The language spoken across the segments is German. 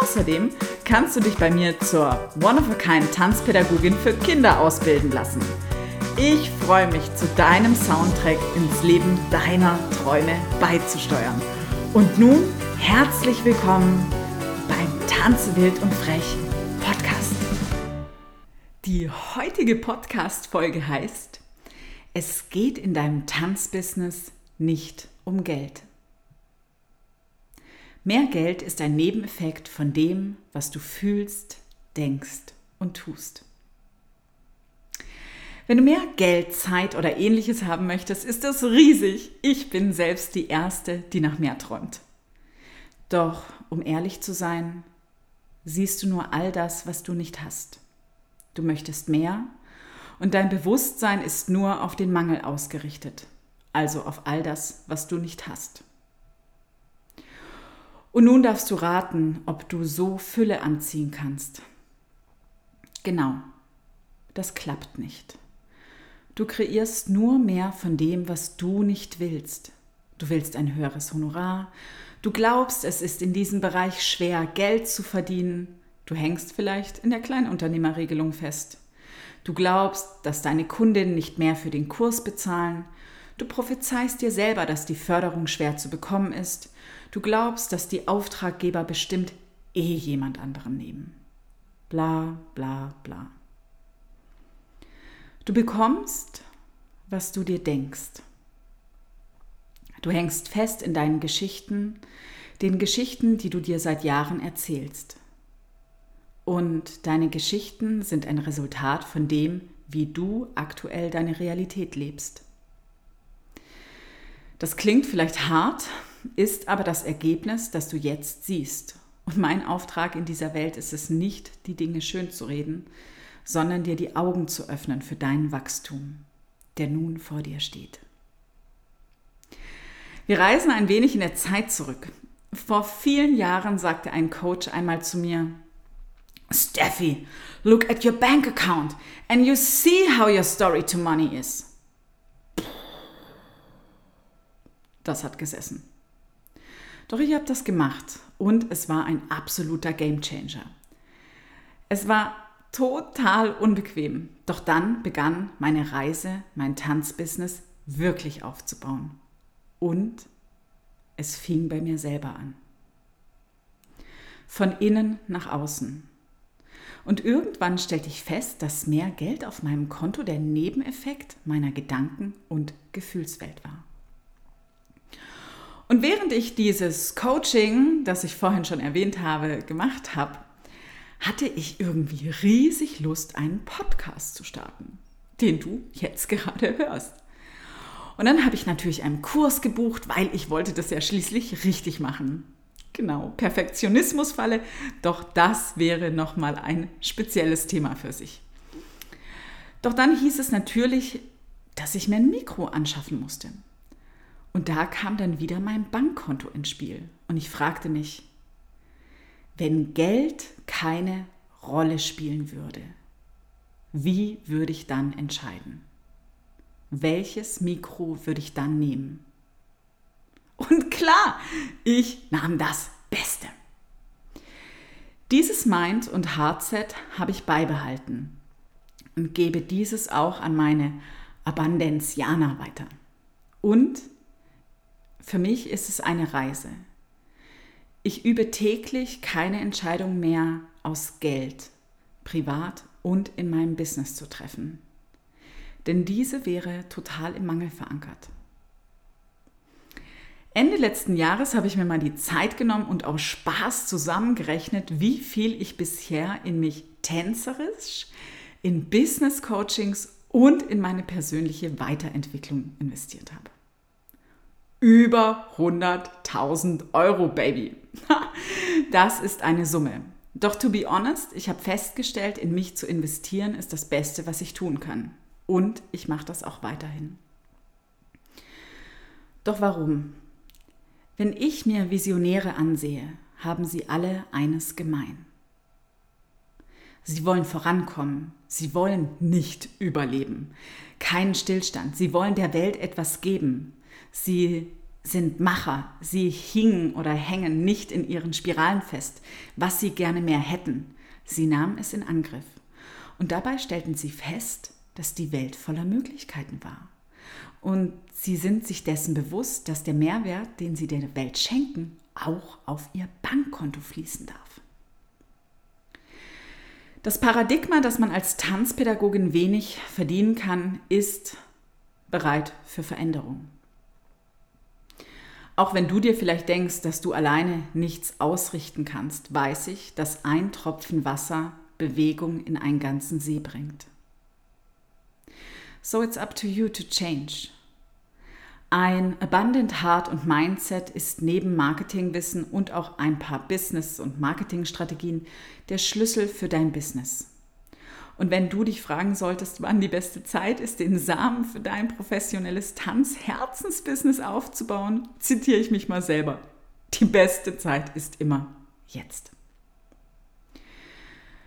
Außerdem kannst du dich bei mir zur One-of-a-Kind Tanzpädagogin für Kinder ausbilden lassen. Ich freue mich, zu deinem Soundtrack ins Leben deiner Träume beizusteuern. Und nun herzlich willkommen beim Tanze wild und frech Podcast. Die heutige Podcast-Folge heißt Es geht in deinem Tanzbusiness nicht um Geld. Mehr Geld ist ein Nebeneffekt von dem, was du fühlst, denkst und tust. Wenn du mehr Geld, Zeit oder ähnliches haben möchtest, ist das riesig. Ich bin selbst die Erste, die nach mehr träumt. Doch, um ehrlich zu sein, siehst du nur all das, was du nicht hast. Du möchtest mehr und dein Bewusstsein ist nur auf den Mangel ausgerichtet, also auf all das, was du nicht hast. Und nun darfst du raten, ob du so Fülle anziehen kannst. Genau, das klappt nicht. Du kreierst nur mehr von dem, was du nicht willst. Du willst ein höheres Honorar. Du glaubst, es ist in diesem Bereich schwer, Geld zu verdienen. Du hängst vielleicht in der Kleinunternehmerregelung fest. Du glaubst, dass deine Kundinnen nicht mehr für den Kurs bezahlen. Du prophezeist dir selber, dass die Förderung schwer zu bekommen ist. Du glaubst, dass die Auftraggeber bestimmt eh jemand anderen nehmen. Bla bla bla. Du bekommst, was du dir denkst. Du hängst fest in deinen Geschichten, den Geschichten, die du dir seit Jahren erzählst. Und deine Geschichten sind ein Resultat von dem, wie du aktuell deine Realität lebst. Das klingt vielleicht hart, ist aber das Ergebnis, das du jetzt siehst. Und mein Auftrag in dieser Welt ist es nicht, die Dinge schön zu reden, sondern dir die Augen zu öffnen für dein Wachstum, der nun vor dir steht. Wir reisen ein wenig in der Zeit zurück. Vor vielen Jahren sagte ein Coach einmal zu mir, Steffi, look at your bank account and you see how your story to money is. Das hat gesessen. Doch ich habe das gemacht und es war ein absoluter Gamechanger. Es war total unbequem, doch dann begann meine Reise, mein Tanzbusiness wirklich aufzubauen. Und es fing bei mir selber an. Von innen nach außen. Und irgendwann stellte ich fest, dass mehr Geld auf meinem Konto der Nebeneffekt meiner Gedanken- und Gefühlswelt war. Und während ich dieses Coaching, das ich vorhin schon erwähnt habe, gemacht habe, hatte ich irgendwie riesig Lust, einen Podcast zu starten, den du jetzt gerade hörst. Und dann habe ich natürlich einen Kurs gebucht, weil ich wollte das ja schließlich richtig machen. Genau, Perfektionismusfalle, doch das wäre nochmal ein spezielles Thema für sich. Doch dann hieß es natürlich, dass ich mir ein Mikro anschaffen musste. Und da kam dann wieder mein Bankkonto ins Spiel. Und ich fragte mich, wenn Geld keine Rolle spielen würde, wie würde ich dann entscheiden? Welches Mikro würde ich dann nehmen? Und klar, ich nahm das Beste. Dieses Mind- und Heartset habe ich beibehalten und gebe dieses auch an meine Abundanzianer weiter. Und für mich ist es eine Reise. Ich übe täglich keine Entscheidung mehr aus Geld, privat und in meinem Business zu treffen. Denn diese wäre total im Mangel verankert. Ende letzten Jahres habe ich mir mal die Zeit genommen und aus Spaß zusammengerechnet, wie viel ich bisher in mich tänzerisch, in Business Coachings und in meine persönliche Weiterentwicklung investiert habe. Über 100.000 Euro, Baby. Das ist eine Summe. Doch to be honest, ich habe festgestellt, in mich zu investieren ist das Beste, was ich tun kann. Und ich mache das auch weiterhin. Doch warum? Wenn ich mir Visionäre ansehe, haben sie alle eines gemein. Sie wollen vorankommen, sie wollen nicht überleben, keinen Stillstand, sie wollen der Welt etwas geben, sie sind Macher, sie hingen oder hängen nicht in ihren Spiralen fest, was sie gerne mehr hätten. Sie nahmen es in Angriff. Und dabei stellten sie fest, dass die Welt voller Möglichkeiten war. Und sie sind sich dessen bewusst, dass der Mehrwert, den sie der Welt schenken, auch auf ihr Bankkonto fließen darf. Das Paradigma, dass man als Tanzpädagogin wenig verdienen kann, ist bereit für Veränderung. Auch wenn du dir vielleicht denkst, dass du alleine nichts ausrichten kannst, weiß ich, dass ein Tropfen Wasser Bewegung in einen ganzen See bringt. So it's up to you to change. Ein Abundant Heart und Mindset ist neben Marketingwissen und auch ein paar Business- und Marketingstrategien der Schlüssel für dein Business. Und wenn du dich fragen solltest, wann die beste Zeit ist, den Samen für dein professionelles Tanz-Herzensbusiness aufzubauen, zitiere ich mich mal selber. Die beste Zeit ist immer jetzt.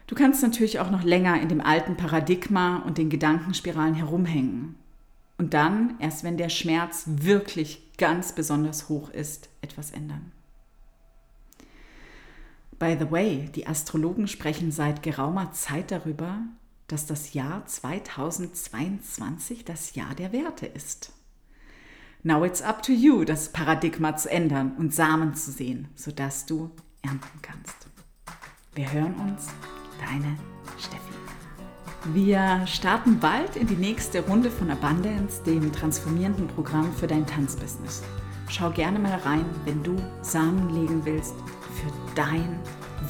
Du kannst natürlich auch noch länger in dem alten Paradigma und den Gedankenspiralen herumhängen. Und dann, erst wenn der Schmerz wirklich ganz besonders hoch ist, etwas ändern. By the way, die Astrologen sprechen seit geraumer Zeit darüber, dass das Jahr 2022 das Jahr der Werte ist. Now it's up to you, das Paradigma zu ändern und Samen zu sehen, sodass du ernten kannst. Wir hören uns, deine Steffi. Wir starten bald in die nächste Runde von Abundance, dem transformierenden Programm für dein Tanzbusiness. Schau gerne mal rein, wenn du Samen legen willst für dein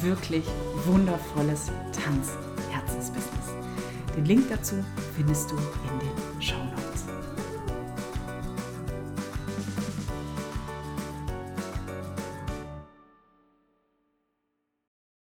wirklich wundervolles Tanz-Herzensbusiness. Den Link dazu findest du in den Show